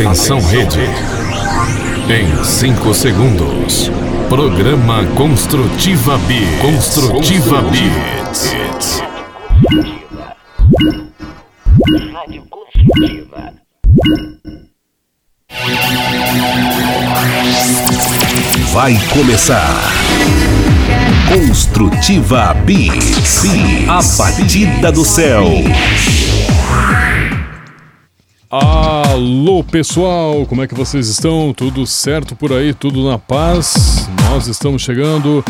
Atenção, rede. Em 5 segundos. Programa Construtiva B. Construtiva B. Rádio Construtiva. Vai começar. Construtiva B. A batida do céu. Alô pessoal, como é que vocês estão? Tudo certo por aí? Tudo na paz? Nós estamos chegando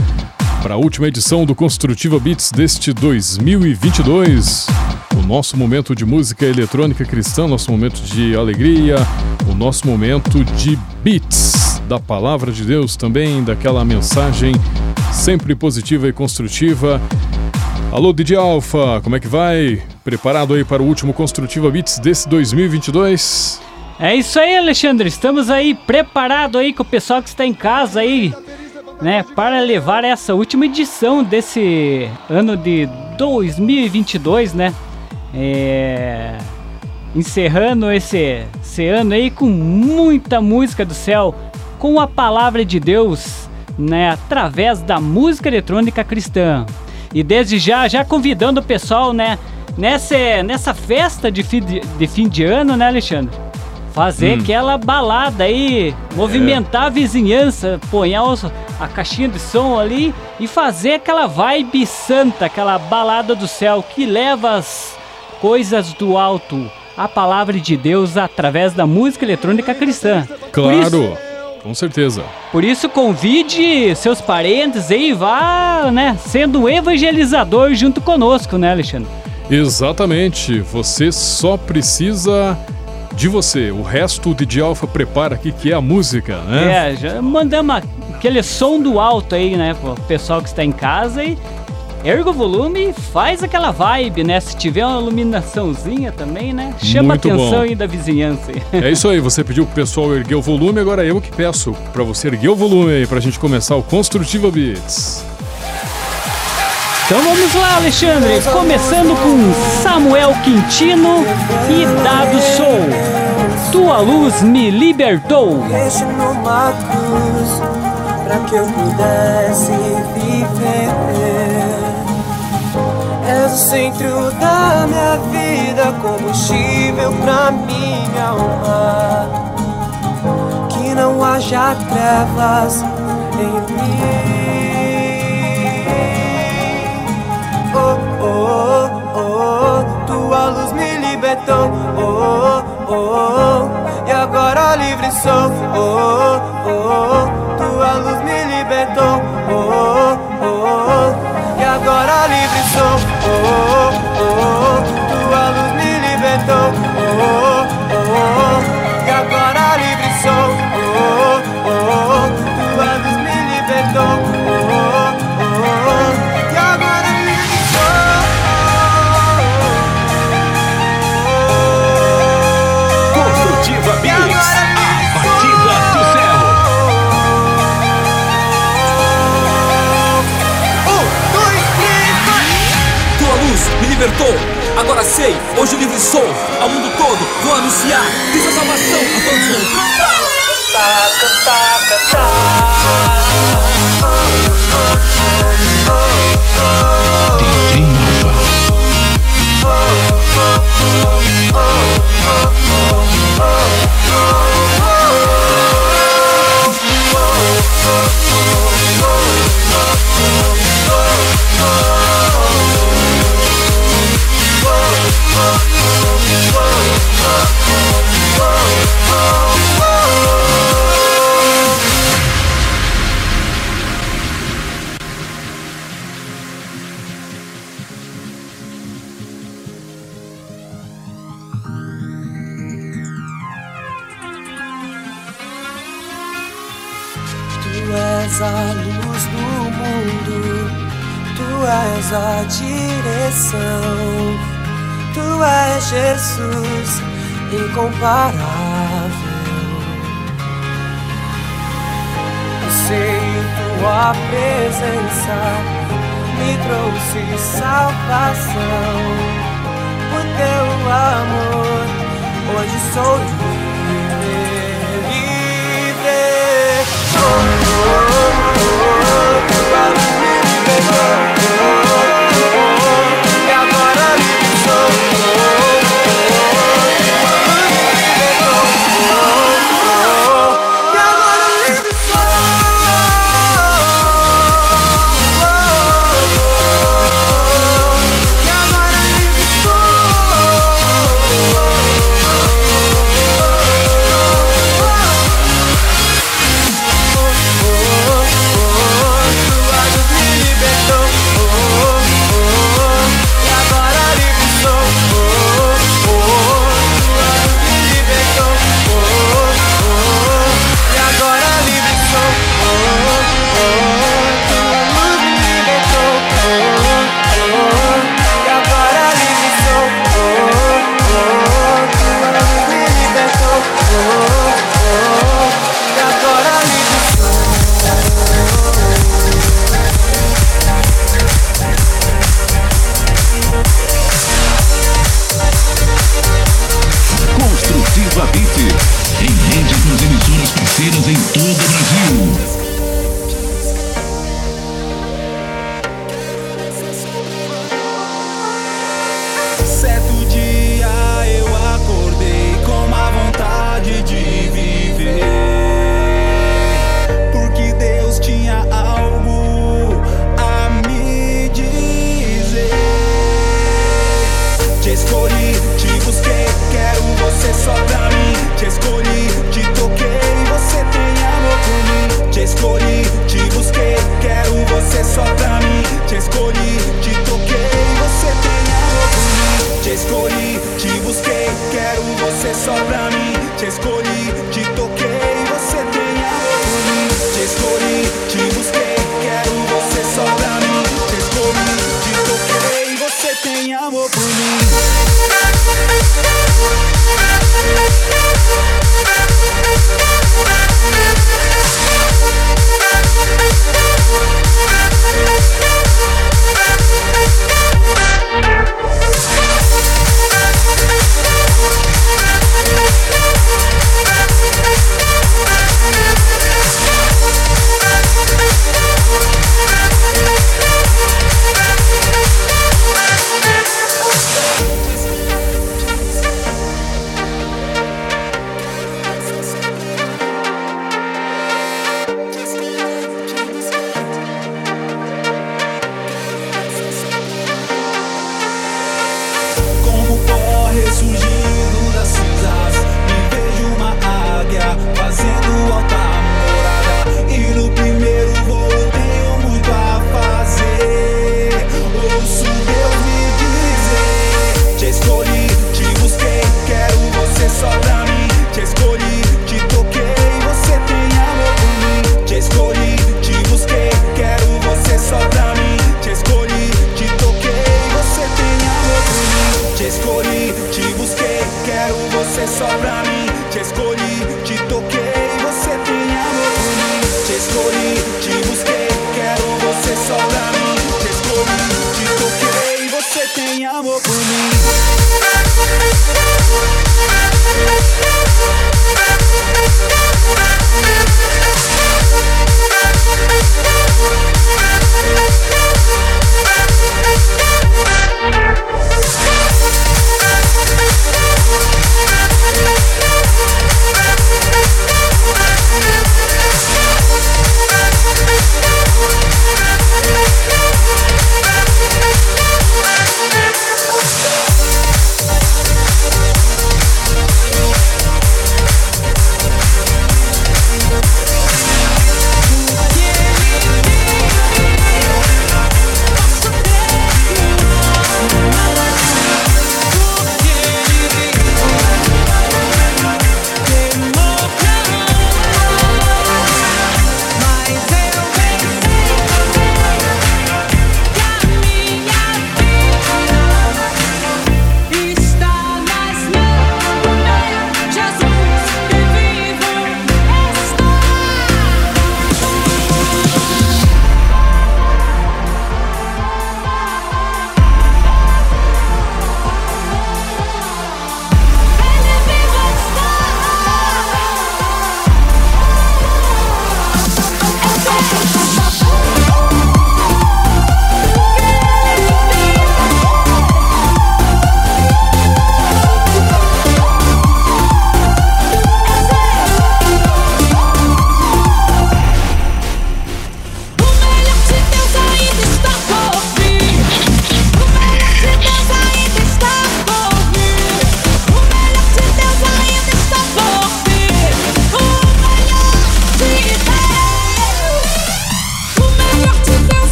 para a última edição do Construtiva Beats deste 2022. O nosso momento de música eletrônica cristã, nosso momento de alegria, o nosso momento de beats da palavra de Deus também, daquela mensagem sempre positiva e construtiva. Alô, DJ Alfa, como é que vai? Preparado aí para o último Construtiva Beats desse 2022? É isso aí, Alexandre. Estamos aí preparado aí com o pessoal que está em casa aí, né, para levar essa última edição desse ano de 2022, né? É... Encerrando esse, esse ano aí com muita música do céu, com a palavra de Deus, né, através da música eletrônica cristã. E desde já, já convidando o pessoal, né? Nessa, nessa festa de fim de, de fim de ano, né, Alexandre? Fazer hum. aquela balada aí, movimentar é. a vizinhança, pôr a caixinha de som ali e fazer aquela vibe santa, aquela balada do céu que leva as coisas do alto, a palavra de Deus através da música eletrônica cristã. Claro. Com certeza. Por isso, convide seus parentes aí, vá, né, sendo evangelizador junto conosco, né, Alexandre? Exatamente. Você só precisa de você. O resto o DJ Alpha prepara aqui, que é a música, né? É, já mandamos aquele som do alto aí, né, pro pessoal que está em casa e erga o volume faz aquela vibe, né? Se tiver uma iluminaçãozinha também, né? Chama Muito a atenção bom. aí da vizinhança. É isso aí, você pediu pro pessoal erguer o volume, agora eu que peço para você erguer o volume aí pra gente começar o Construtiva Beats. Então vamos lá, Alexandre, começando com Samuel Quintino e Dado Sou. Tua luz me libertou. cruz, pra que eu pudesse viver és o centro da minha vida, combustível pra minha alma. Que não haja trevas em mim. Oh, oh, oh, tua luz me libertou. Oh, oh, oh, e agora livre sou. Oh, oh, oh, tua luz me libertou. Oh, oh, oh, agora livre sou. libertou. Agora sei, hoje livre sou. Ao mundo todo vou anunciar. Fiz a salvação a todos vão cantar. Cantar, cantar, a Tu és Jesus incomparável. Aceito tua presença, me trouxe salvação. Por teu amor, hoje sou livre. livre. Oh, oh, oh, oh, oh, oh, oh, oh, oh, oh, oh. Beat. escolhi, te busquei, quero você só pra mim. Te escolhi, te toquei, você tem algo mim. Te escolhi, te busquei, quero você só pra mim. Te escolhi, te toquei, você tem algo mim. Te escolhi, te busquei, quero você só pra mim. Te escolhi, te toquei, você tem amor por mim.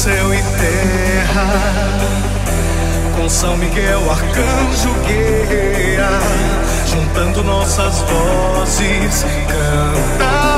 Céu e terra com São Miguel, arcanjo guerrear, juntando nossas vozes, cantar.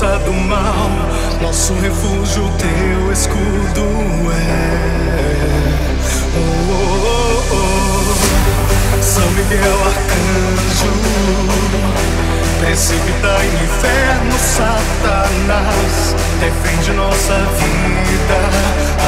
Força do mal. Nosso refúgio, teu escudo é. Oh, oh, oh, São Miguel Arcanjo, precipita em inferno Satanás. Defende nossa vida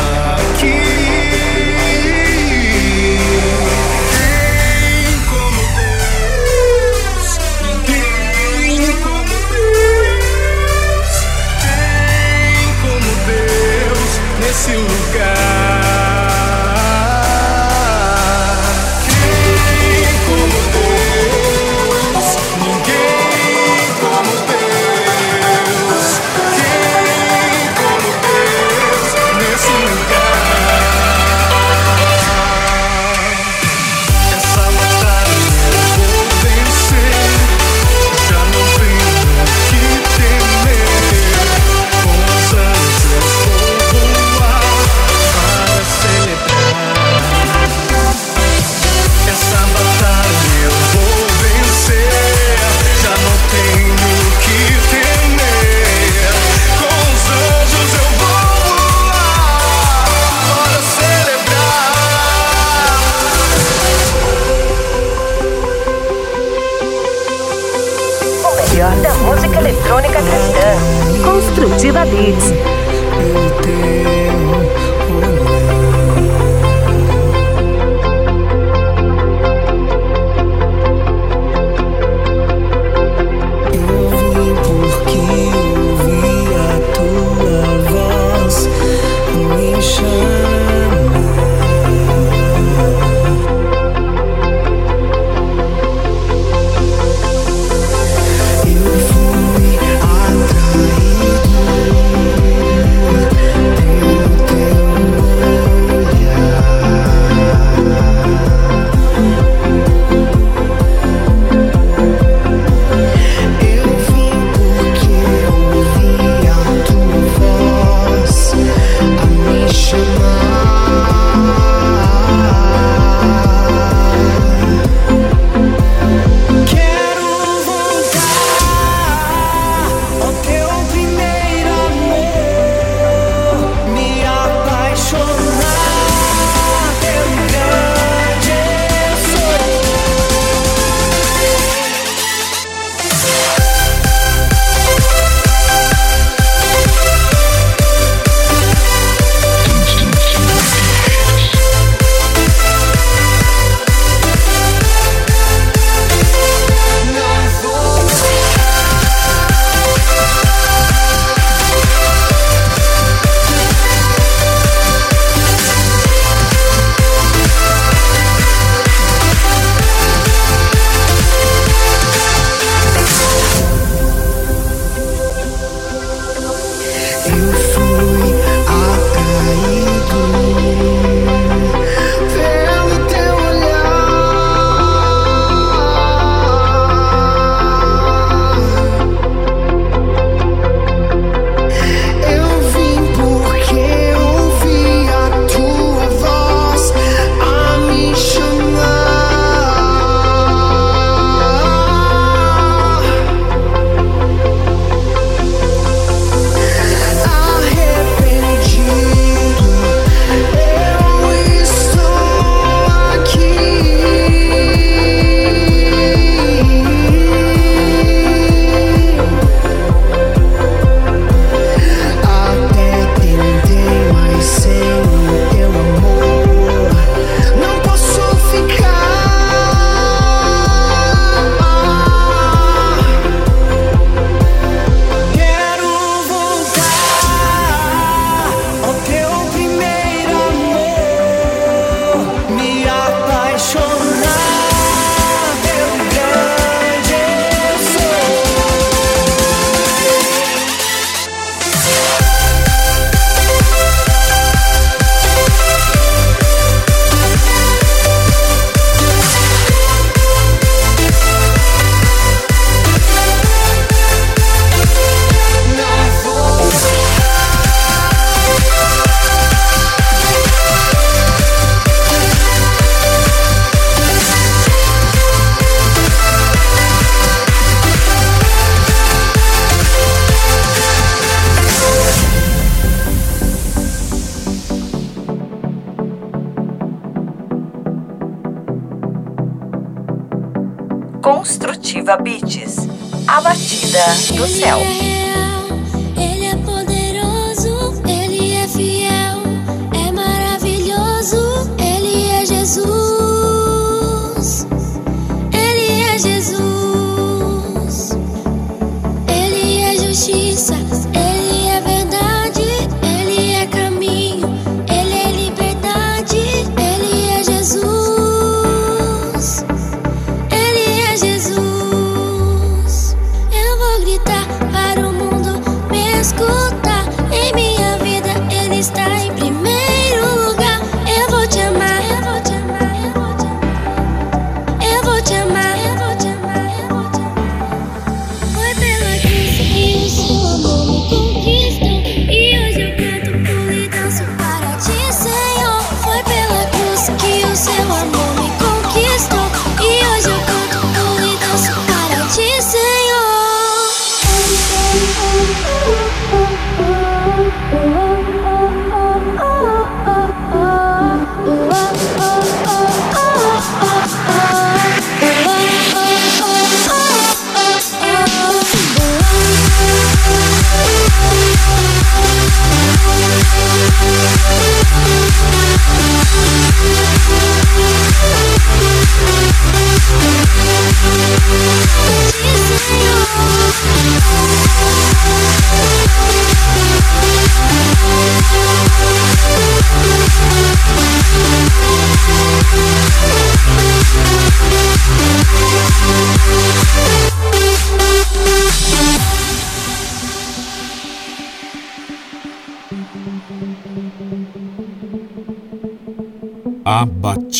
nesse lugar. Beats.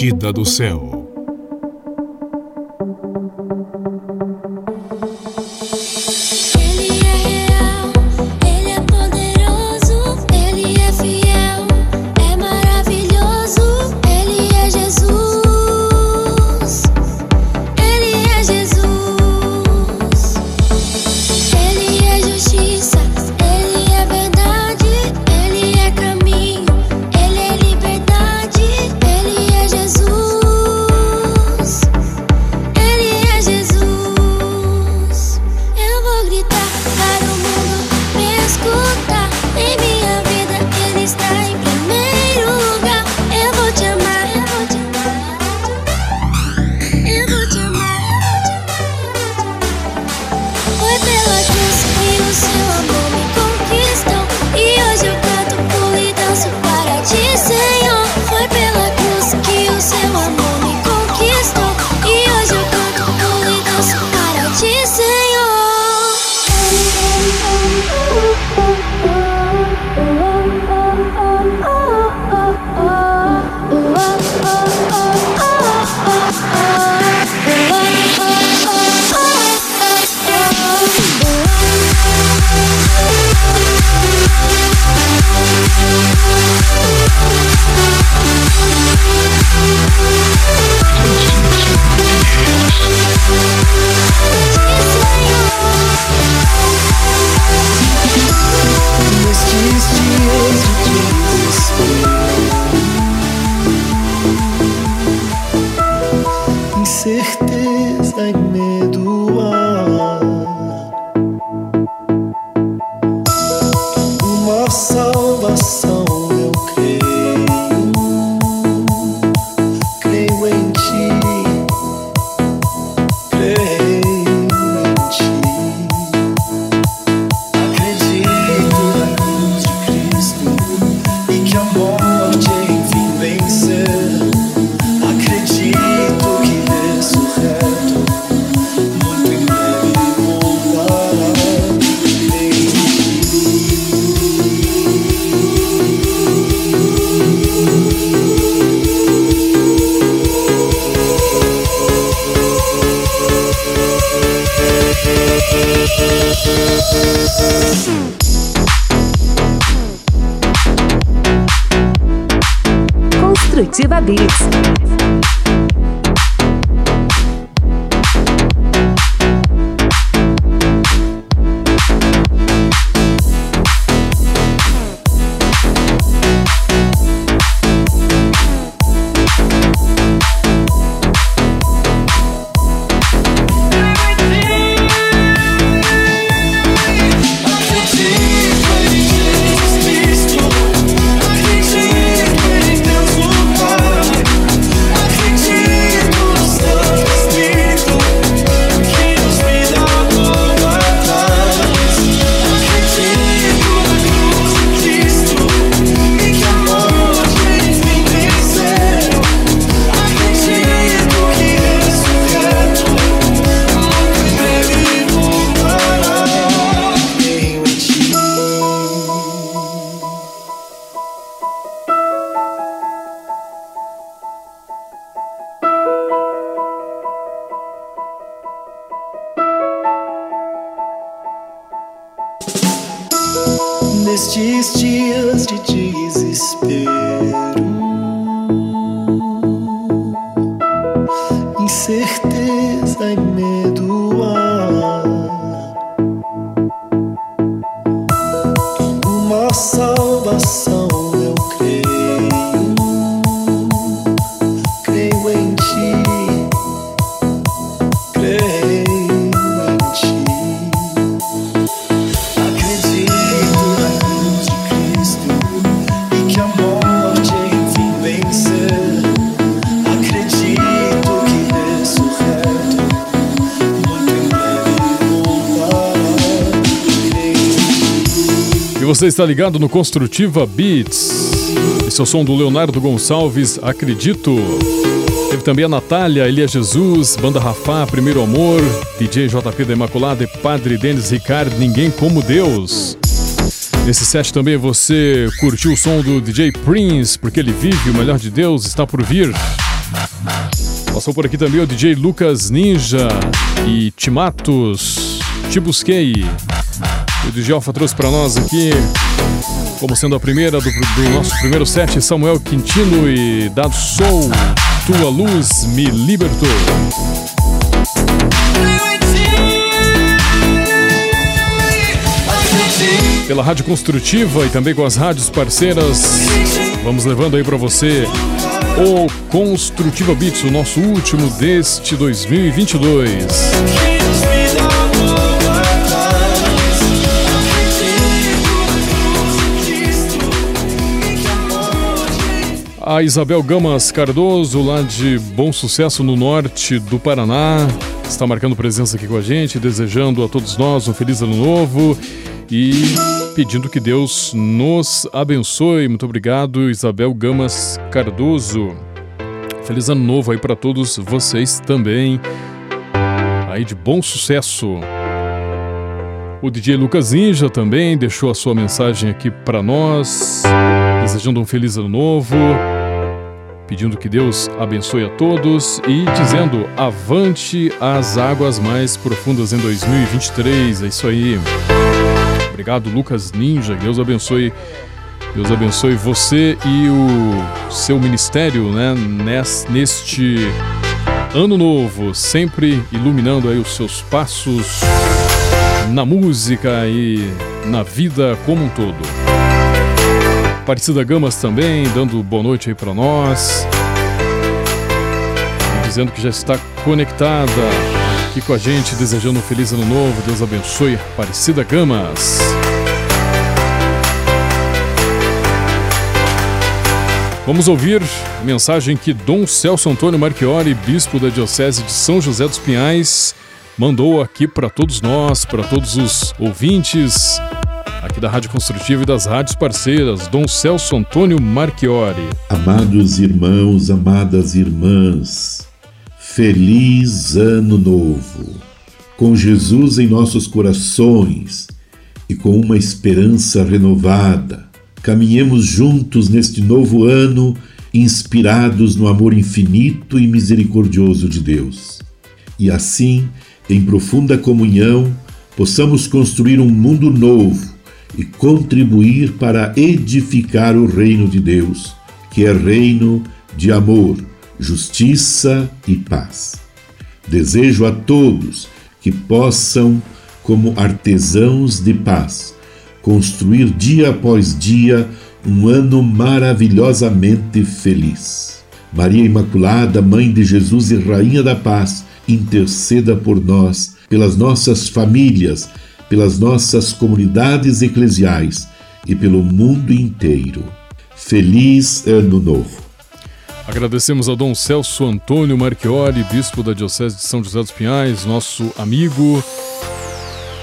Batida do céu. Você está ligado no Construtiva Beats. Esse é o som do Leonardo Gonçalves, acredito. Teve também a Natália, Elia Jesus, Banda Rafá, Primeiro Amor, DJ JP da Imaculada e Padre Denis Ricardo, Ninguém Como Deus. Nesse set também você curtiu o som do DJ Prince, porque ele vive, o melhor de Deus está por vir. Passou por aqui também o DJ Lucas Ninja e Timatos, Te Busquei. O DJ Alfa trouxe para nós aqui, como sendo a primeira do, do nosso primeiro set, Samuel Quintino e Dado Soul, Tua Luz Me Libertou. Pela Rádio Construtiva e também com as rádios parceiras, vamos levando aí para você o Construtiva Beats, o nosso último deste 2022. A Isabel Gamas Cardoso, lá de Bom Sucesso no norte do Paraná, está marcando presença aqui com a gente, desejando a todos nós um feliz ano novo e pedindo que Deus nos abençoe. Muito obrigado, Isabel Gamas Cardoso. Feliz ano novo aí para todos vocês também. Aí de bom sucesso. O DJ Lucas Ninja também deixou a sua mensagem aqui para nós, desejando um feliz ano novo, pedindo que Deus abençoe a todos e dizendo avante às águas mais profundas em 2023. É isso aí. Obrigado, Lucas Ninja. Deus abençoe. Deus abençoe você e o seu ministério, né, nes- neste ano novo, sempre iluminando aí os seus passos na música e na vida como um todo. Aparecida Gamas também, dando boa noite aí para nós. Dizendo que já está conectada aqui com a gente, desejando um feliz ano novo. Deus abençoe. Aparecida Gamas. Vamos ouvir a mensagem que Dom Celso Antônio Marchiori, bispo da Diocese de São José dos Pinhais, mandou aqui para todos nós, para todos os ouvintes aqui da Rádio Construtiva e das rádios parceiras, Dom Celso Antônio Marchiori. Amados irmãos, amadas irmãs, feliz ano novo! Com Jesus em nossos corações e com uma esperança renovada, caminhemos juntos neste novo ano, inspirados no amor infinito e misericordioso de Deus. E assim, em profunda comunhão, possamos construir um mundo novo e contribuir para edificar o reino de Deus, que é reino de amor, justiça e paz. Desejo a todos que possam, como artesãos de paz, construir dia após dia um ano maravilhosamente feliz. Maria Imaculada, Mãe de Jesus e Rainha da Paz, interceda por nós, pelas nossas famílias, pelas nossas comunidades eclesiais e pelo mundo inteiro. Feliz Ano Novo! Agradecemos a Dom Celso Antônio Marchiori, bispo da Diocese de São José dos Pinhais, nosso amigo,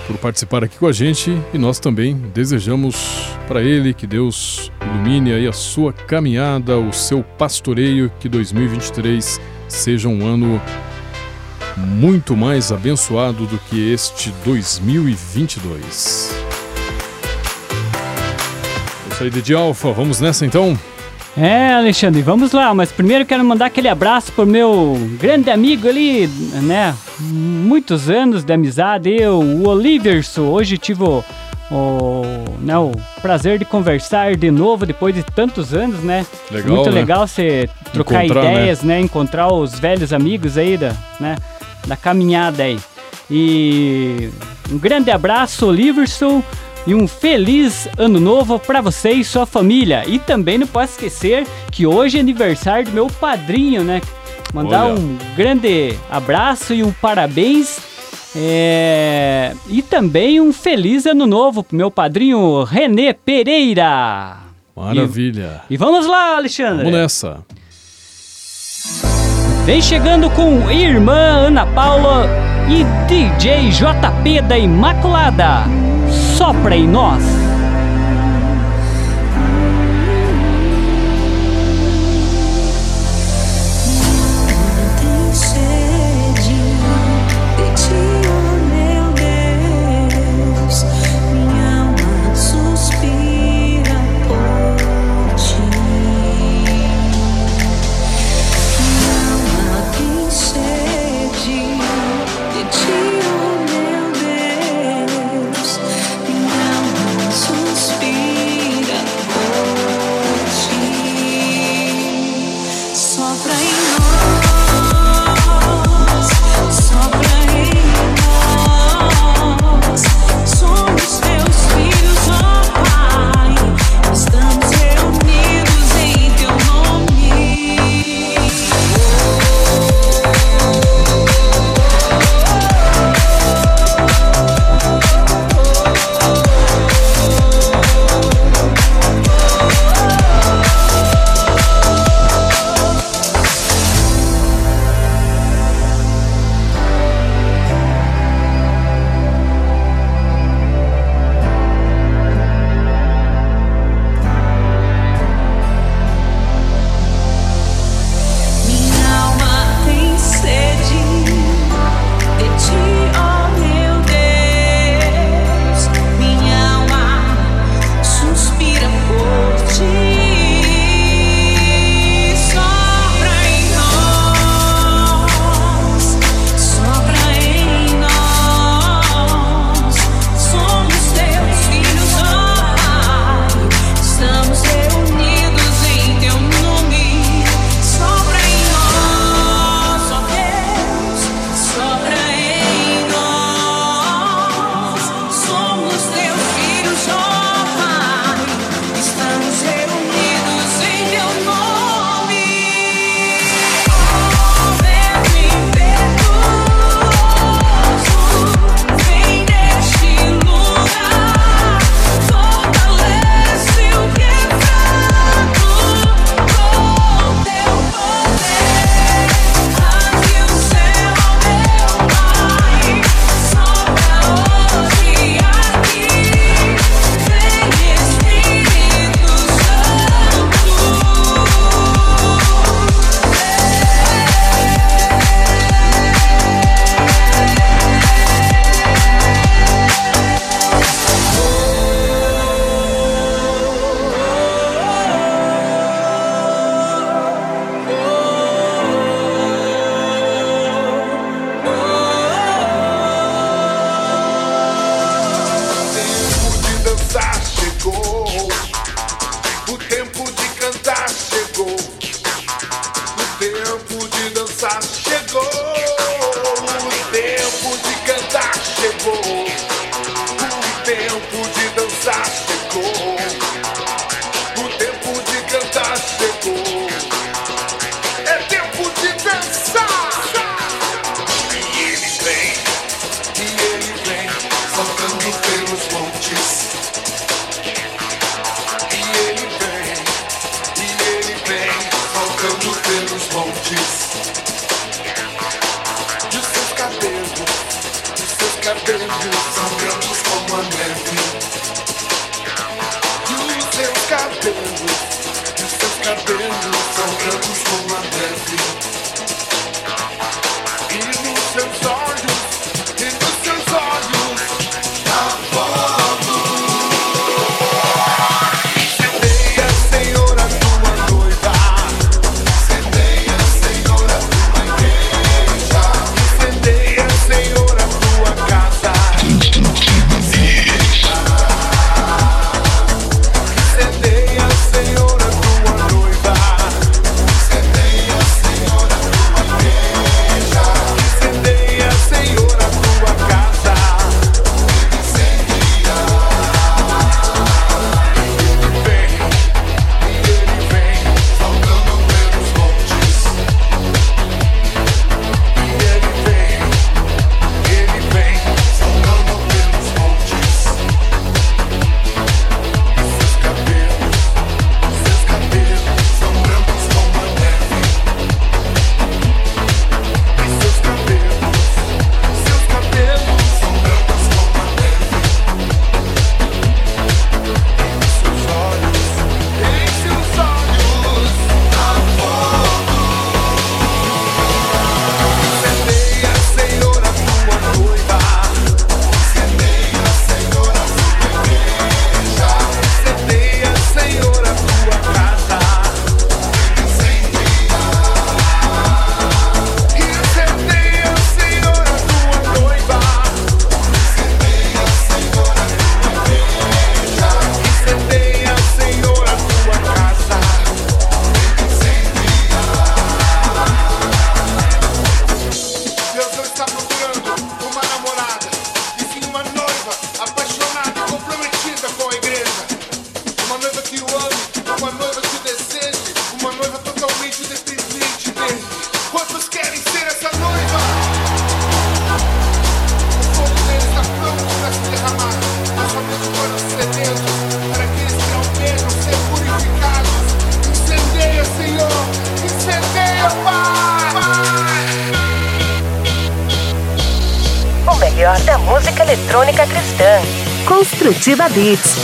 por participar aqui com a gente e nós também desejamos para ele que Deus ilumine aí a sua caminhada, o seu pastoreio, que 2023 seja um ano muito mais abençoado do que este 2022. Eu sou de Alfa, vamos nessa então? É, Alexandre, vamos lá, mas primeiro quero mandar aquele abraço pro meu grande amigo ali, né? Muitos anos de amizade, eu, o Oliverson. Hoje tive o, o, né, o prazer de conversar de novo depois de tantos anos, né? Legal, Muito né? legal você trocar Encontrar, né? ideias, né? né? Encontrar os velhos amigos aí, da, né? da caminhada aí. E um grande abraço, Liverson, e um feliz ano novo para você e sua família. E também não posso esquecer que hoje é aniversário do meu padrinho, né? Mandar Olha. um grande abraço e um parabéns. É... E também um feliz ano novo pro meu padrinho Renê Pereira. Maravilha. E, e vamos lá, Alexandre. Vamos nessa. Vem chegando com Irmã Ana Paula e DJ JP da Imaculada. Sopra em nós! Construtiva Beats.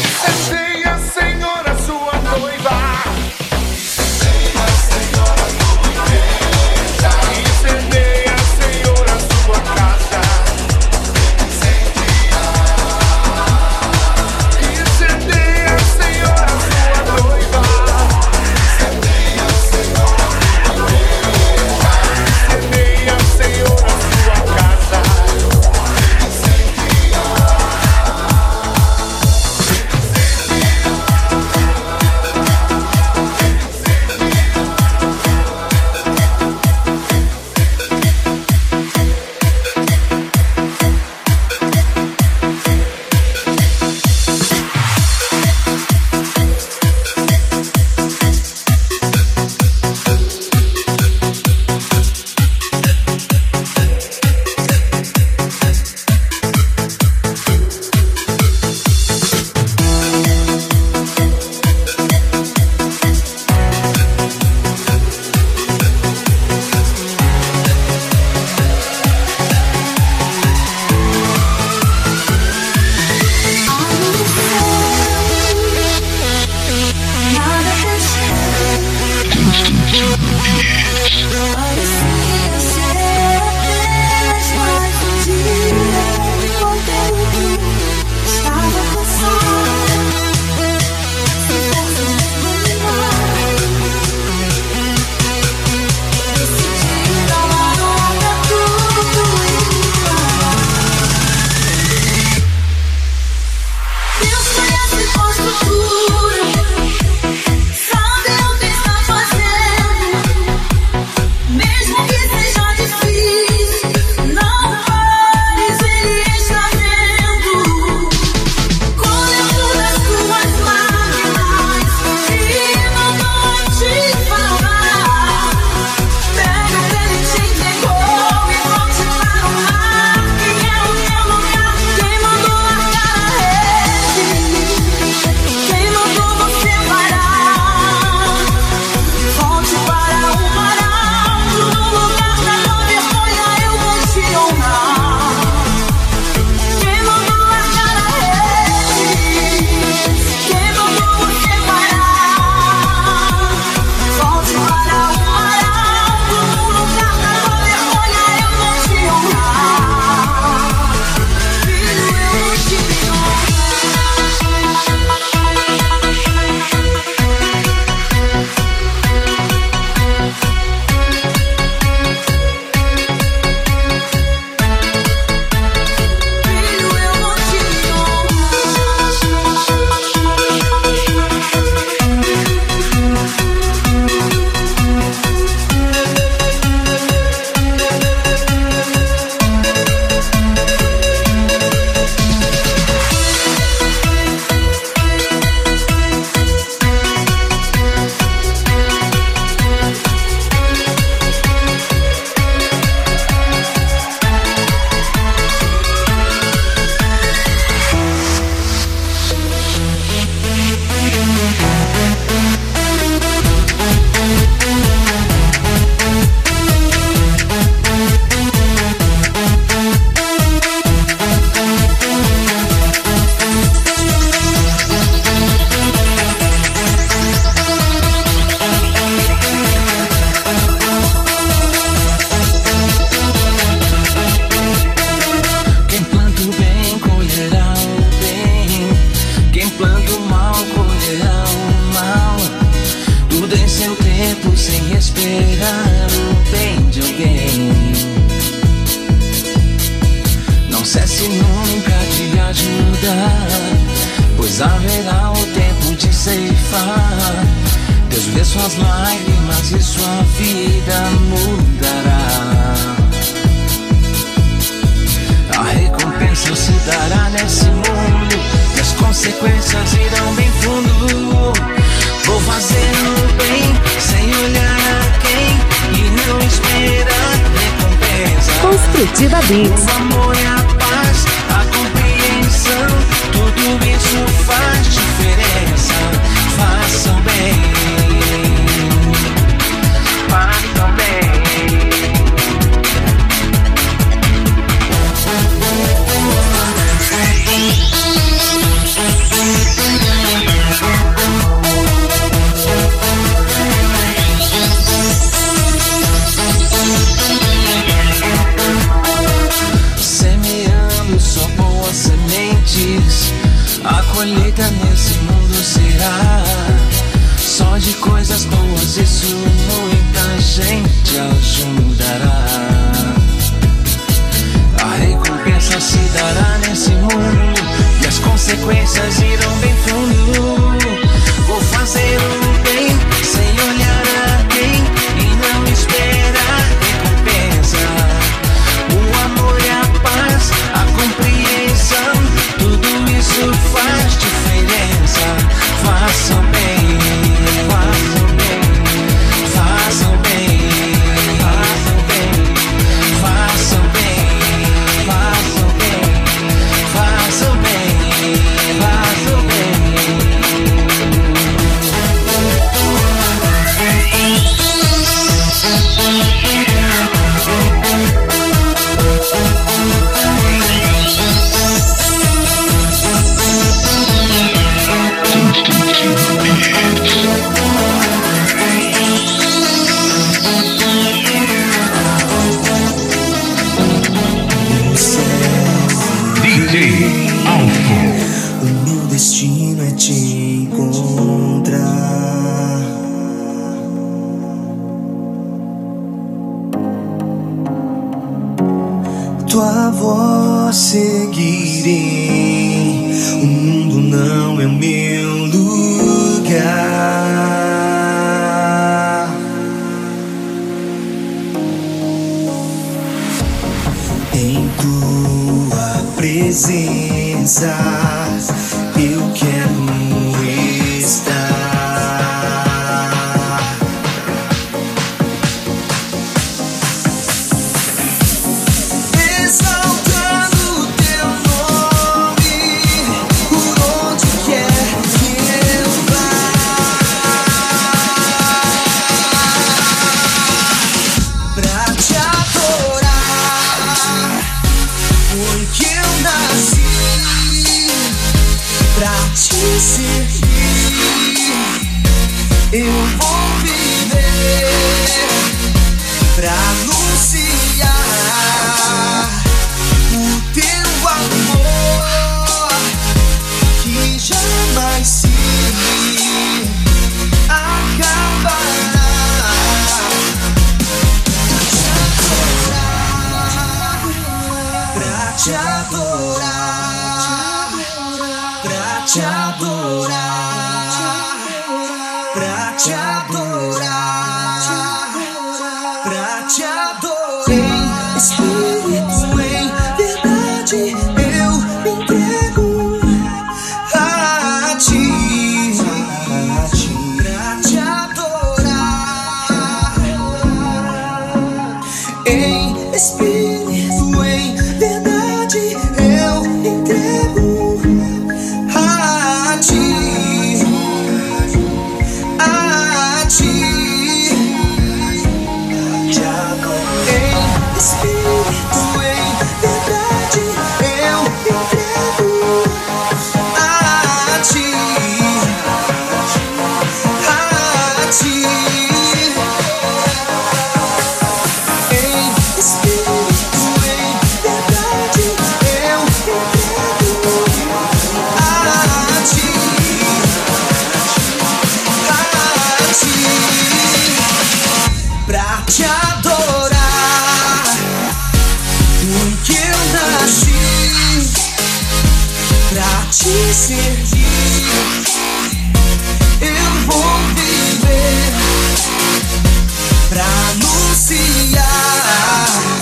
Em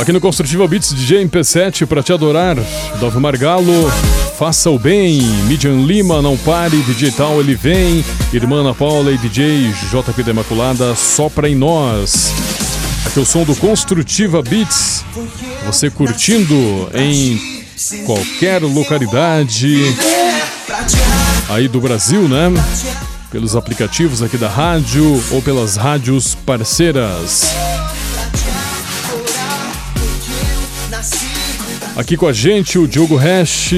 Aqui no Construtiva Beats DJ MP7 pra te adorar. Dove Margalo, Faça o Bem, Midian Lima, Não Pare, DJ Tal, ele vem, Irmã Ana Paula e DJ JP da Imaculada, Sopra em Nós. Aqui é o som do Construtiva Beats. Você curtindo em qualquer localidade aí do Brasil, né? Pelos aplicativos aqui da rádio ou pelas rádios parceiras. Aqui com a gente o Diogo Hash.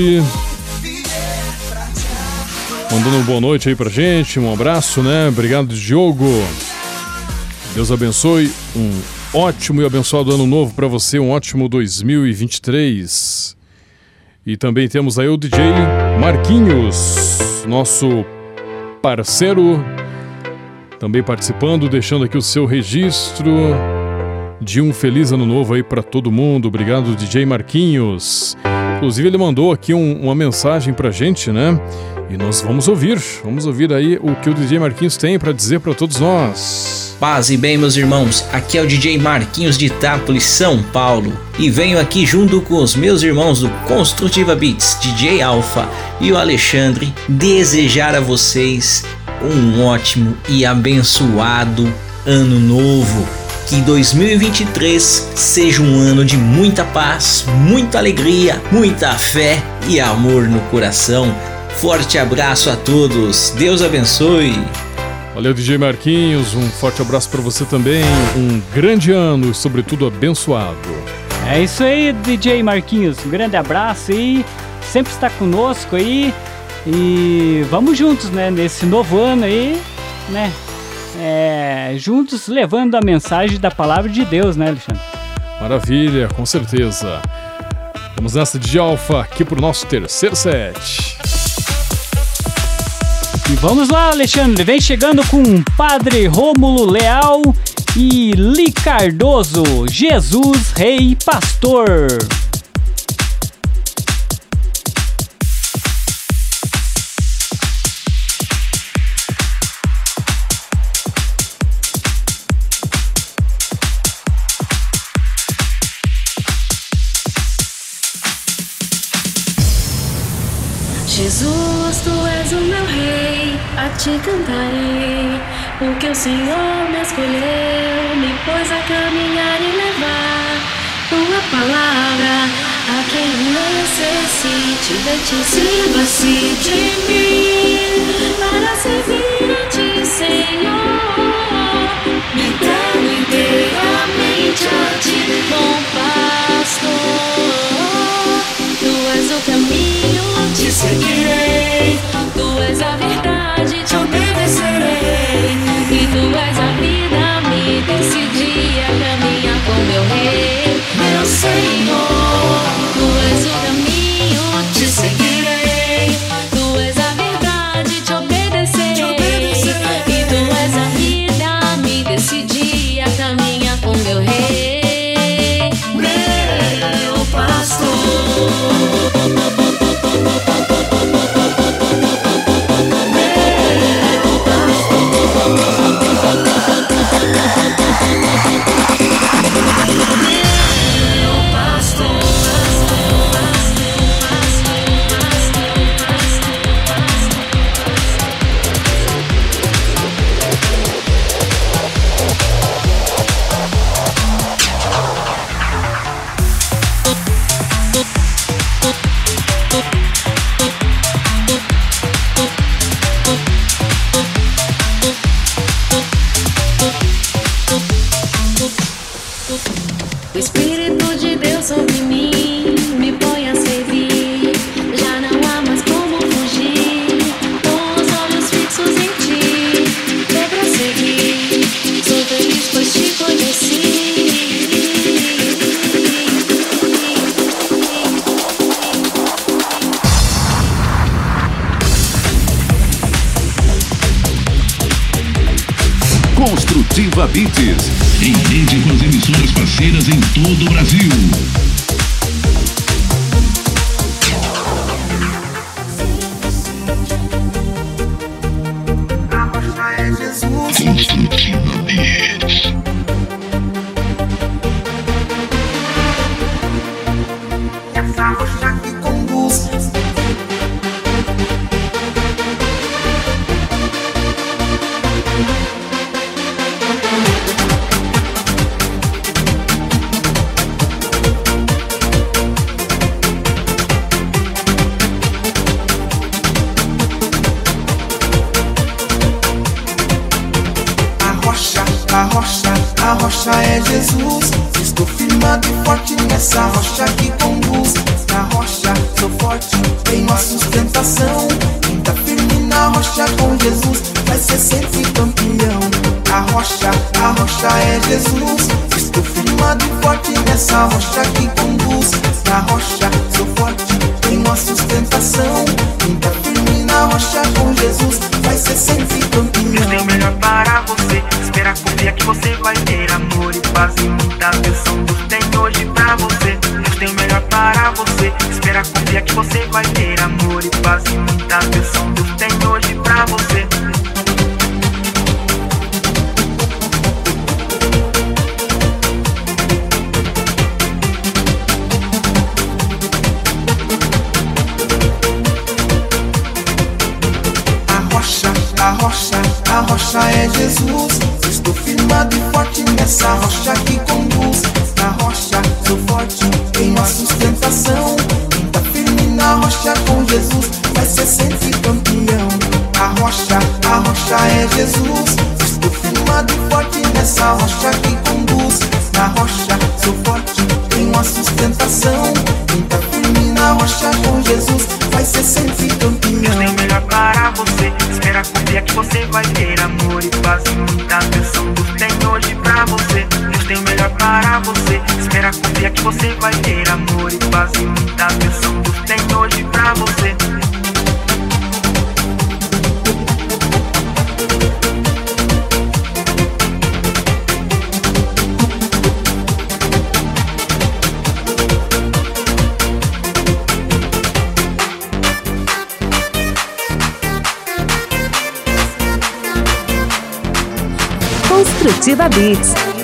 Mandando uma boa noite aí pra gente, um abraço, né? Obrigado, Diogo. Deus abençoe. Um ótimo e abençoado ano novo pra você, um ótimo 2023. E também temos aí o DJ Marquinhos. nosso parceiro, também participando, deixando aqui o seu registro de um feliz ano novo aí para todo mundo. Obrigado, DJ Marquinhos. Inclusive, ele mandou aqui um- uma mensagem pra gente, né? E nós vamos ouvir, vamos ouvir aí o que o DJ Marquinhos tem para dizer para todos nós. Paz e bem, meus irmãos. Aqui é o DJ Marquinhos de Itápolis, São Paulo. E venho aqui junto com os meus irmãos do Construtiva Beats, DJ Alfa e o Alexandre, desejar a vocês um ótimo e abençoado ano novo. Que 2023 seja um ano de muita paz, muita alegria, muita fé e amor no coração. Forte abraço a todos. Deus abençoe. Valeu, DJ Marquinhos. Um forte abraço para você também. Um grande ano e, sobretudo, abençoado. É isso aí, DJ Marquinhos. Um grande abraço aí. Sempre está conosco aí. E vamos juntos, né? Nesse novo ano aí, né? É, juntos levando a mensagem da palavra de Deus, né, Alexandre? Maravilha, com certeza. Vamos nessa de Alfa aqui pro nosso terceiro set. E vamos lá, Alexandre. Vem chegando com Padre Rômulo Leal e Li Cardoso, Jesus Rei Pastor. Tu és o meu rei, a ti cantarei, porque o Senhor me escolheu, me pôs a caminhar e levar tua palavra a quem necessite de ti, sirva-se de mim para servir a ti, Senhor. Me entrego inteiramente a ti, bom pastor. Tu és o caminho, te seguirei. Tenho a sustentação. Quem tá firme na rocha com Jesus vai ser sempre campeão. A rocha, a rocha é Jesus. Estou firmado forte nessa rocha que conduz. Na rocha sou forte, tenho a sustentação. Quem tá firme na rocha com Jesus vai ser sempre campeão. Deus tem o melhor para você. Espera, confia que você vai ter amor e paz muita atenção. Deus tem hoje pra você. Tem o melhor para você. Espera, confia que você vai ter amor e paz e muita atenção. Deus tem hoje pra você. Construtiva Beats.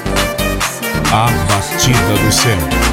A batida do céu.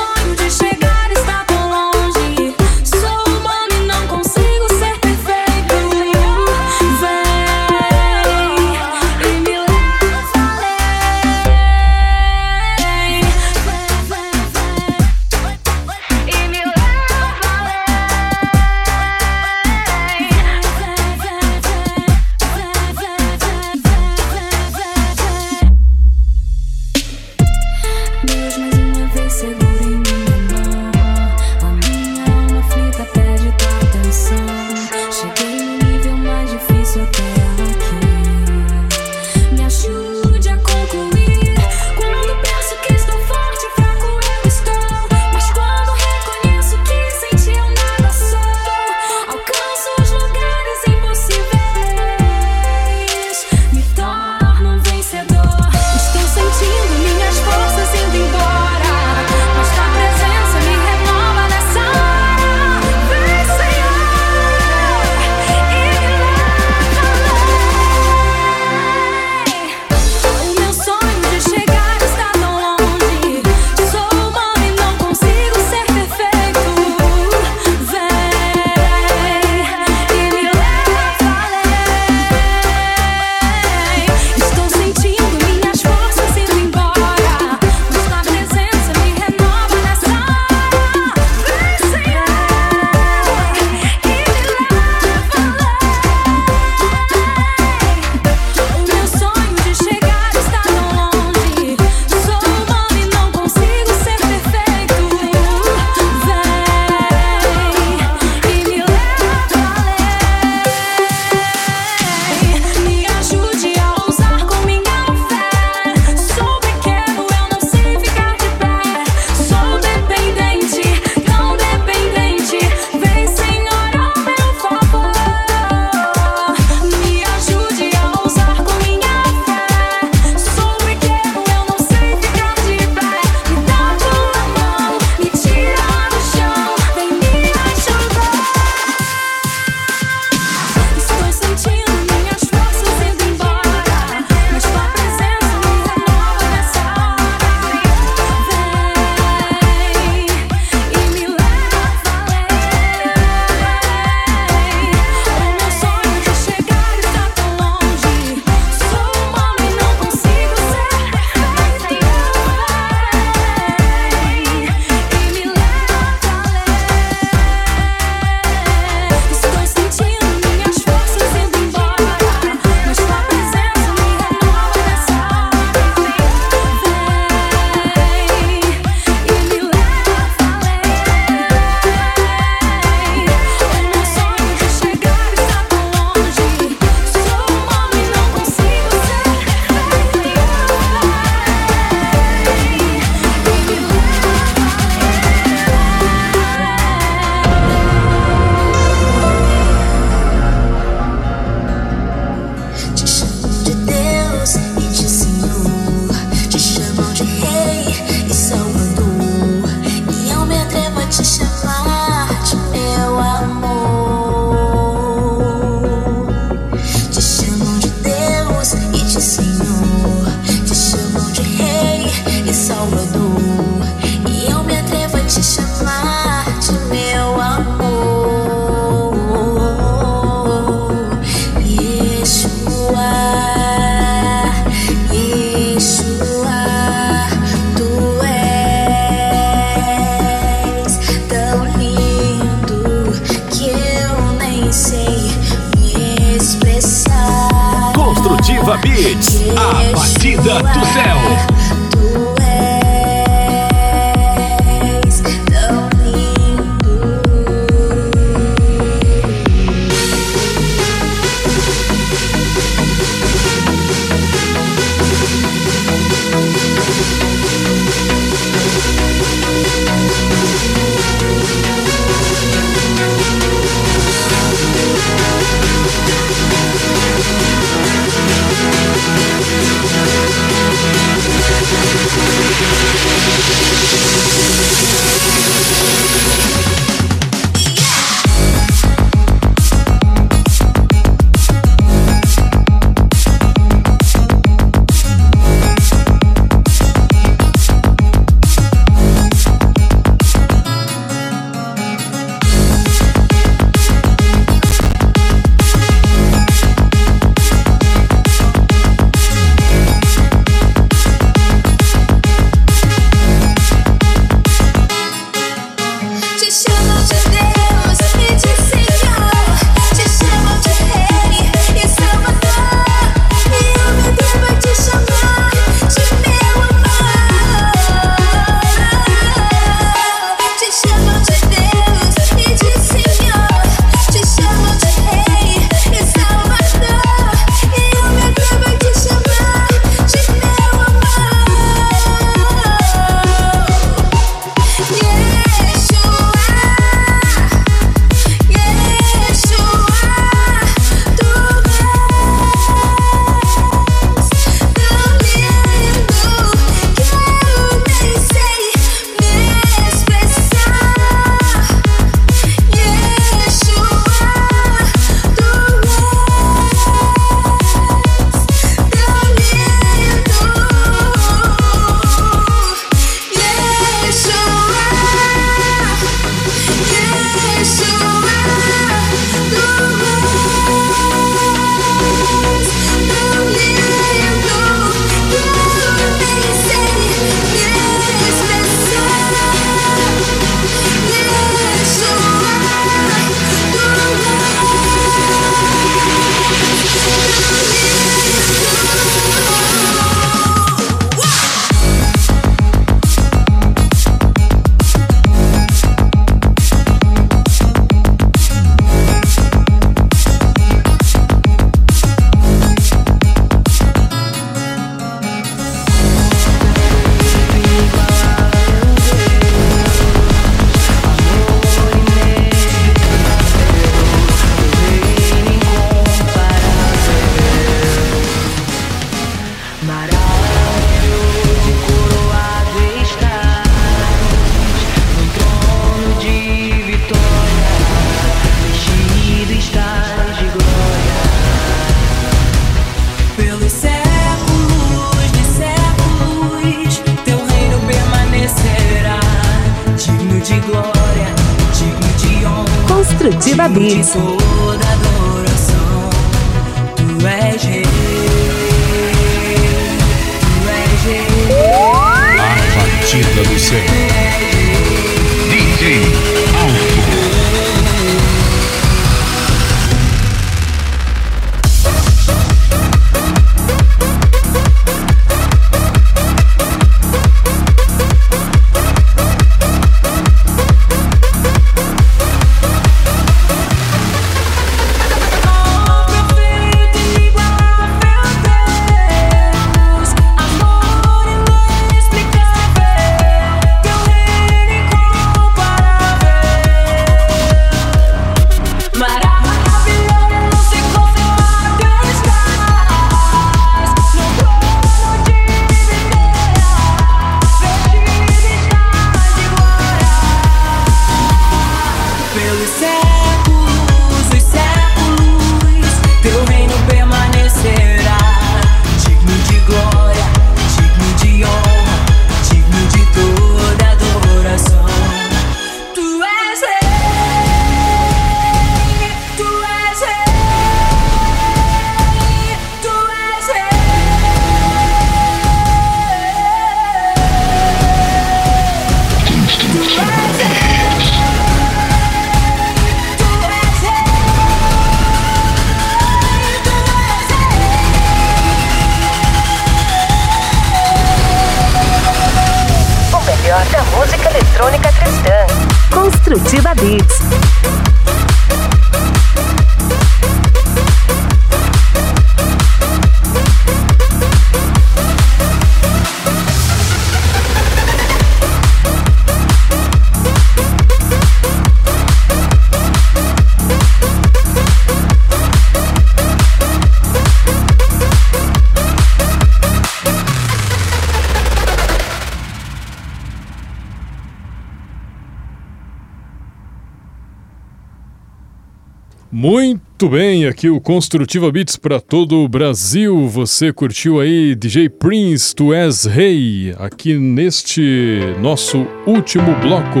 Muito bem, aqui o Construtiva Beats para todo o Brasil. Você curtiu aí DJ Prince, Tu És Rei, aqui neste nosso último bloco.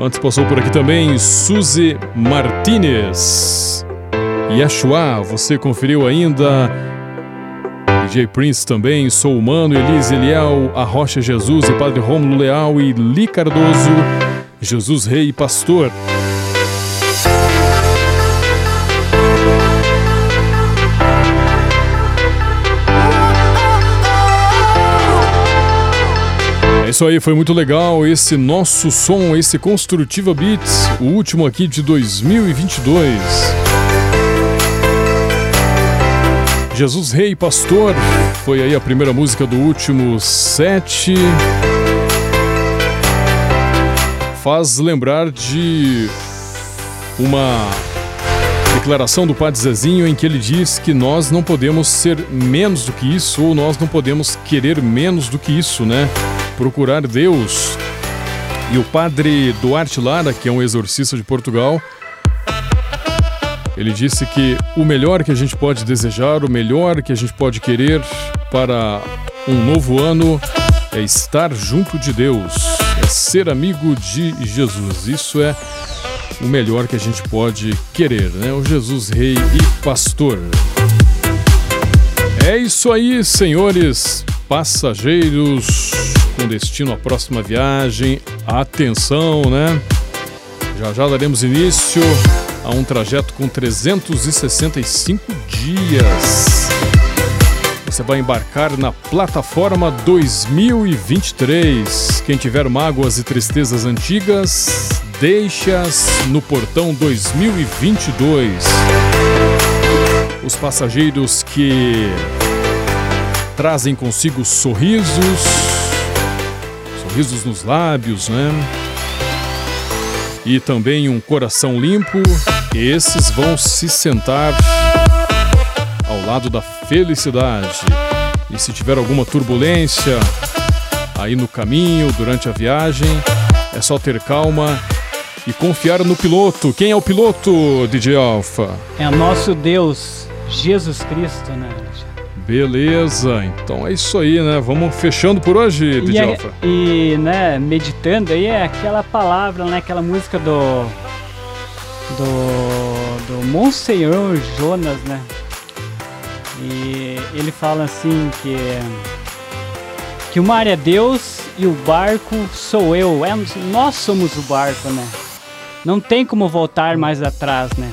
Antes passou por aqui também Suzy Martinez. Yeshua, você conferiu ainda DJ Prince também, Sou Humano, Elise Eliel, A Rocha Jesus e Padre Rômulo Leal e Li Cardoso, Jesus Rei e Pastor. Isso aí, foi muito legal esse nosso som, esse Construtiva Beats, o último aqui de 2022. Jesus Rei Pastor foi aí a primeira música do último set. Faz lembrar de uma declaração do Padre Zezinho em que ele diz que nós não podemos ser menos do que isso ou nós não podemos querer menos do que isso, né? Procurar Deus. E o Padre Duarte Lara, que é um exorcista de Portugal, ele disse que o melhor que a gente pode desejar, o melhor que a gente pode querer para um novo ano é estar junto de Deus, é ser amigo de Jesus. Isso é o melhor que a gente pode querer, né? O Jesus Rei e Pastor. É isso aí, senhores passageiros com destino à próxima viagem. Atenção, né? Já já daremos início a um trajeto com 365 dias. Você vai embarcar na plataforma 2023. Quem tiver mágoas e tristezas antigas, deixas no portão 2022. Os passageiros que trazem consigo sorrisos, sorrisos nos lábios, né? E também um coração limpo, esses vão se sentar ao lado da felicidade. E se tiver alguma turbulência aí no caminho, durante a viagem, é só ter calma e confiar no piloto. Quem é o piloto, DJ Alpha? É nosso Deus, Jesus Cristo, né? Beleza, então é isso aí, né? Vamos fechando por hoje, E, DJ é- Alpha. e, né, meditando aí é aquela palavra, né, aquela música do do do Monsenhor Jonas, né? E ele fala assim que que o mar é Deus e o barco sou eu. É, nós somos o barco, né? Não tem como voltar mais atrás, né?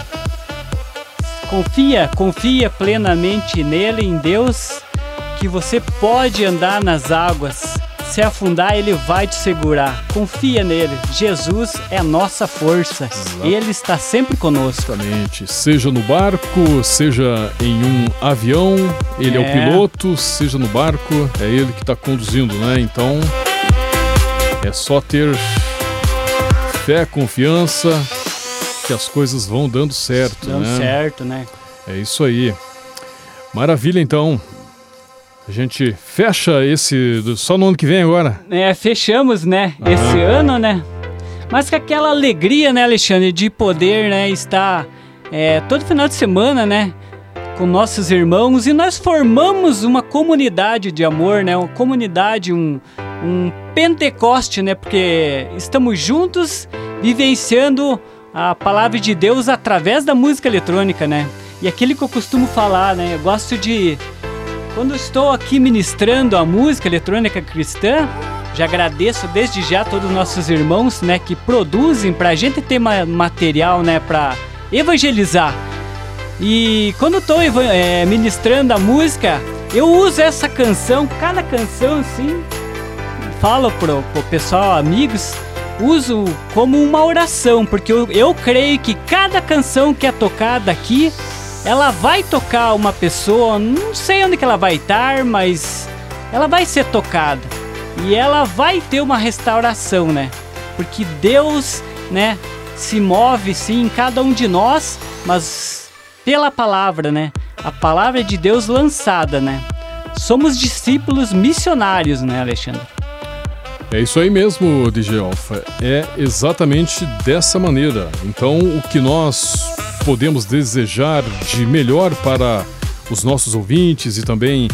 Confia, confia plenamente nele, em Deus, que você pode andar nas águas. Se afundar, ele vai te segurar. Confia nele. Jesus é a nossa força. Ele está sempre conosco. Exatamente. Seja no barco, seja em um avião, ele é, o É. piloto, seja no barco, é ele que está conduzindo, né? Então é só ter fé, confiança que as coisas vão dando certo, Dando né? certo, né? É isso aí. Maravilha, então. A gente fecha esse só no ano que vem agora. É, fechamos, né? Esse ano, né? Mas com aquela alegria, né, Alexandre, de poder, né, estar é, todo final de semana, né, com nossos irmãos e nós formamos uma comunidade de amor, né, uma comunidade, um, um pentecoste, né, porque estamos juntos vivenciando a palavra de Deus através da música eletrônica, né? E aquele que eu costumo falar, né, eu gosto de quando estou aqui ministrando a música eletrônica cristã, já agradeço desde já a todos os nossos irmãos, né, que produzem pra gente ter ma- material, né, para evangelizar. E quando eva- é, ministrando a música, eu uso essa canção, cada canção assim, falo pro, pro pessoal, amigos, uso como uma oração, porque eu, eu creio que cada canção que é tocada aqui, ela vai tocar uma pessoa, não sei onde que ela vai estar, mas ela vai ser tocada. E ela vai ter uma restauração, né? Porque Deus, né, se move sim em cada um de nós, mas pela palavra, né? A palavra de Deus lançada, né? Somos discípulos missionários, né, Alexandre? É isso aí mesmo, DJ Alpha. É exatamente dessa maneira. Então, o que nós podemos desejar de melhor para os nossos ouvintes e também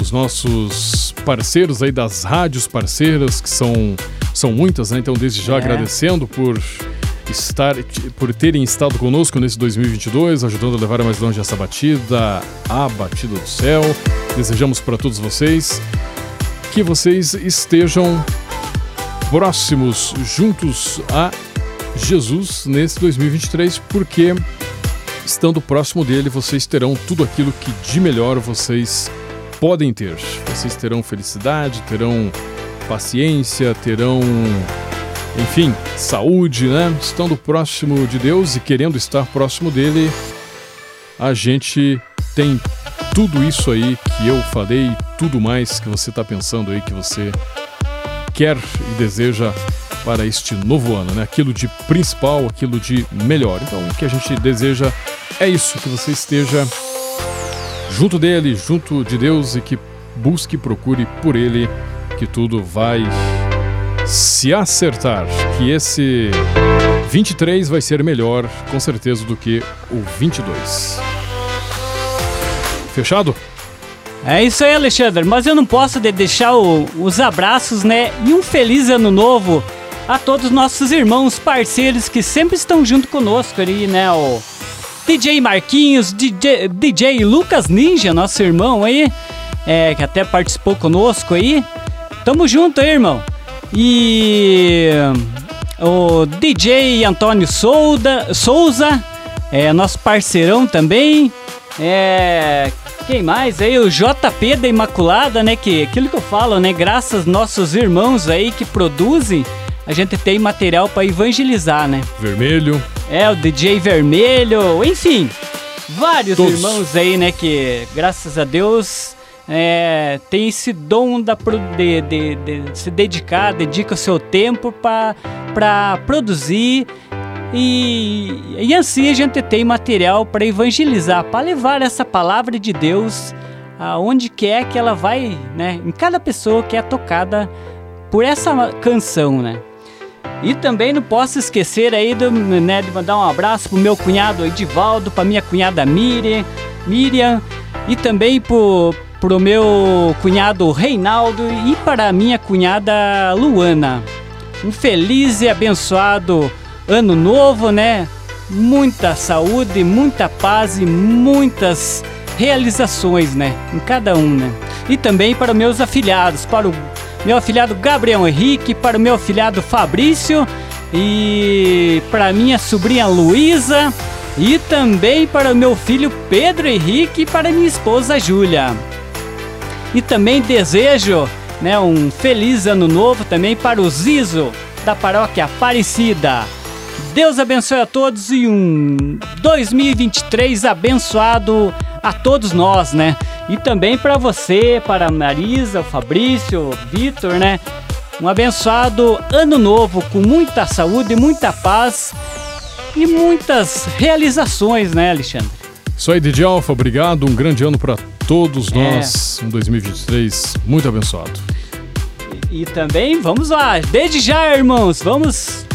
os nossos parceiros aí das rádios parceiras, que são, são muitas, né? Então, desde já É. agradecendo por estar por terem estado conosco nesse 2022, ajudando a levar mais longe essa batida, a batida do céu. Desejamos para todos vocês que vocês estejam próximos juntos a Jesus nesse 2023, porque estando próximo dele, vocês terão tudo aquilo que de melhor vocês podem ter. Vocês terão felicidade, terão paciência, terão enfim, saúde, né? Estando próximo de Deus e querendo estar próximo dele, a gente tem tudo isso aí que eu falei, tudo mais que você está pensando aí que você quer e deseja para este novo ano, né? Aquilo de principal, aquilo de melhor. Então, o que a gente deseja é isso, que você esteja junto dele, junto de Deus e que busque e procure por ele que tudo vai se acertar, que esse 23 vai ser melhor, com certeza, do que o 22. Fechado? É isso aí, Alexandre. Mas eu não posso de deixar o- os abraços, né? E um feliz ano novo a todos nossos irmãos, parceiros que sempre estão junto conosco ali, né? O DJ Marquinhos, DJ, DJ Lucas Ninja, nosso irmão aí, é, que até participou conosco aí. Tamo junto aí, irmão. E o DJ Antônio Souza, é nosso parceirão também. É, quem mais aí? O JP da Imaculada, né? Que aquilo que eu falo, né? Graças aos nossos irmãos aí que produzem, a gente tem material para evangelizar, né? Vermelho. É, o DJ Vermelho, enfim, vários Todos. irmãos aí, né? Que graças a Deus é, tem esse dom da, de, de- de se dedicar, dedica o seu tempo para produzir e, e assim a gente tem material para evangelizar, para levar essa palavra de Deus aonde quer que ela vai, né? Em cada pessoa que é tocada por essa canção, né? E também não posso esquecer aí do, né, de mandar um abraço pro meu cunhado Edivaldo, pra minha cunhada Miriam, Miriam e também pro, pro meu cunhado Reinaldo e para minha cunhada Luana. Um feliz e abençoado ano novo, né? Muita saúde, muita paz e muitas realizações, né? Em cada um, né? E também para meus afilhados, para o meu afilhado Gabriel Henrique, para o meu afilhado Fabrício e para minha sobrinha Luísa e também para o meu filho Pedro Henrique e para minha esposa Júlia. E também desejo né, um feliz ano novo também para o Zizo da paróquia Aparecida. Deus abençoe a todos e um 2023 abençoado a todos nós, né? E também para você, para a Marisa, o Fabrício, o Vitor, né? Um abençoado ano novo com muita saúde, muita paz e muitas realizações, né, Alexandre? Isso aí, DJ Alfa, obrigado. Um grande ano para todos É. nós. Um 2023 muito abençoado. E também, vamos lá, desde já, irmãos, vamos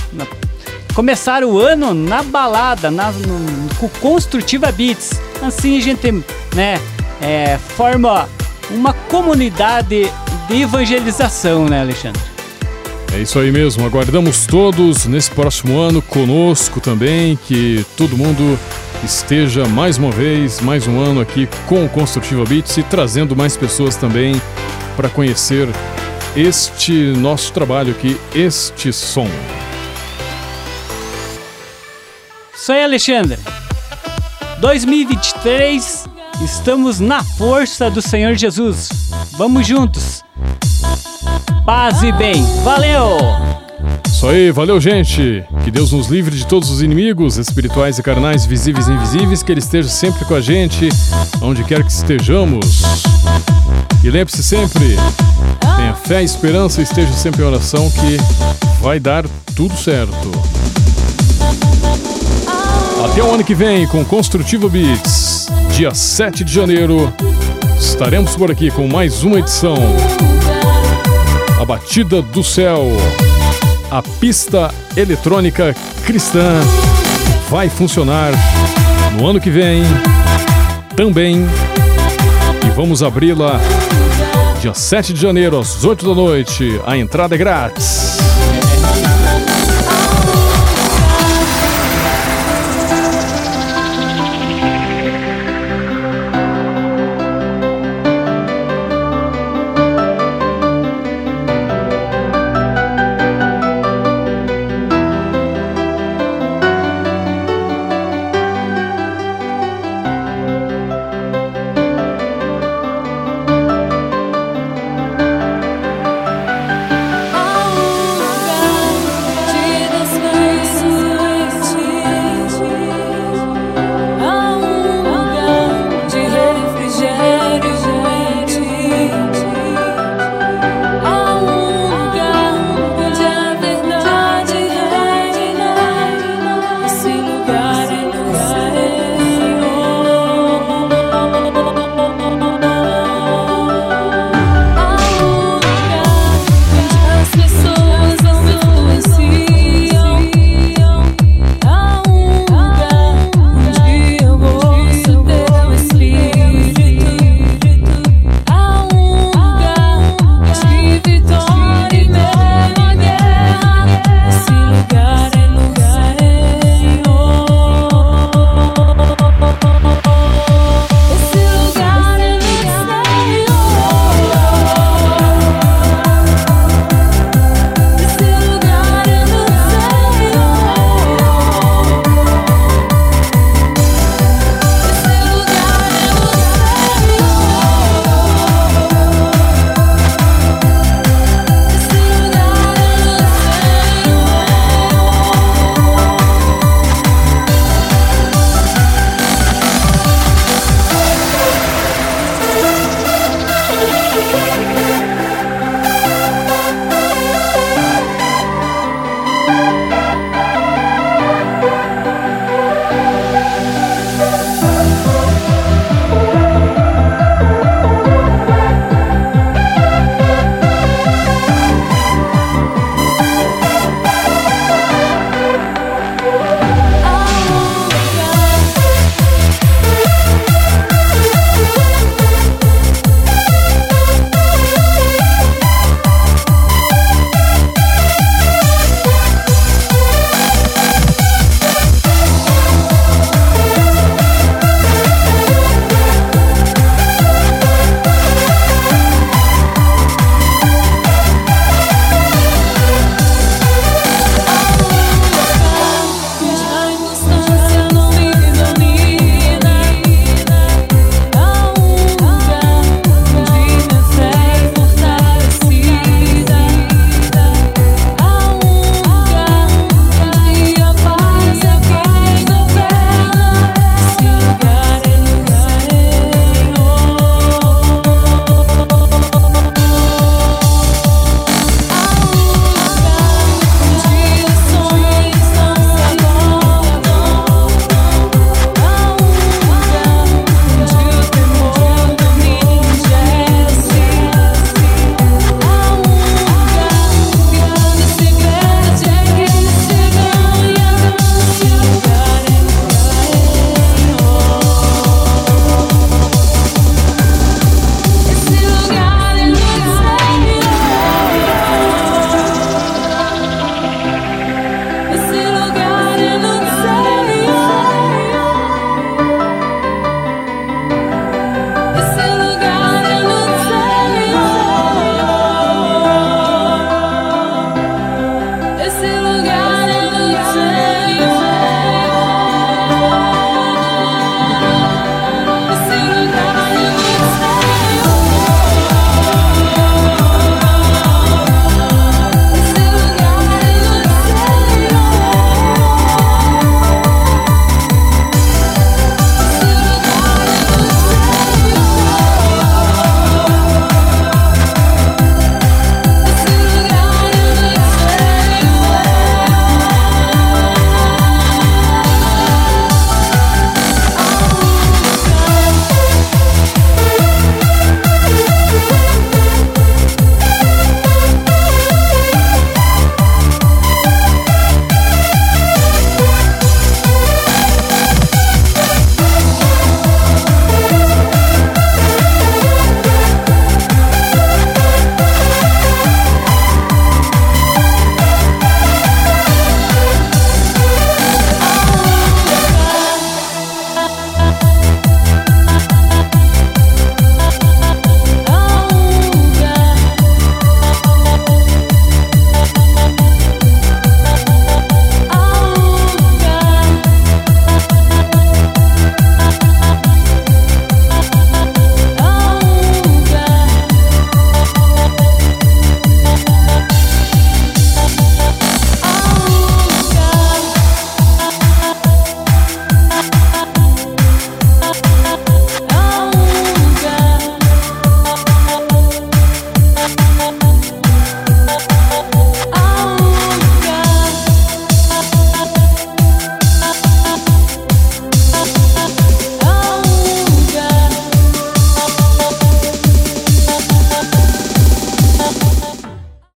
começar o ano na balada, na, no, com Construtiva Beats. Assim a gente, né, é, forma uma comunidade de evangelização, né, Alexandre? É isso aí mesmo. Aguardamos todos nesse próximo ano conosco também. Que todo mundo esteja mais uma vez, mais um ano aqui com o Construtiva Beats e trazendo mais pessoas também para conhecer este nosso trabalho aqui, este som. Aí, Alexandre. 2023, estamos na força do Senhor Jesus. Vamos juntos. Paz e bem. Valeu! Isso aí, valeu, gente. Que Deus nos livre de todos os inimigos, espirituais e carnais, visíveis e invisíveis, que Ele esteja sempre com a gente, onde quer que estejamos. E lembre-se sempre, tenha fé e esperança, esteja sempre em oração, que vai dar tudo certo. Até o ano que vem com Construtivo Beats, dia 7 de janeiro, estaremos por aqui com mais uma edição. A Batida do Céu, a pista eletrônica cristã vai funcionar no ano que vem também. E vamos abri-la dia 7 de janeiro às 8 da noite. A entrada é grátis.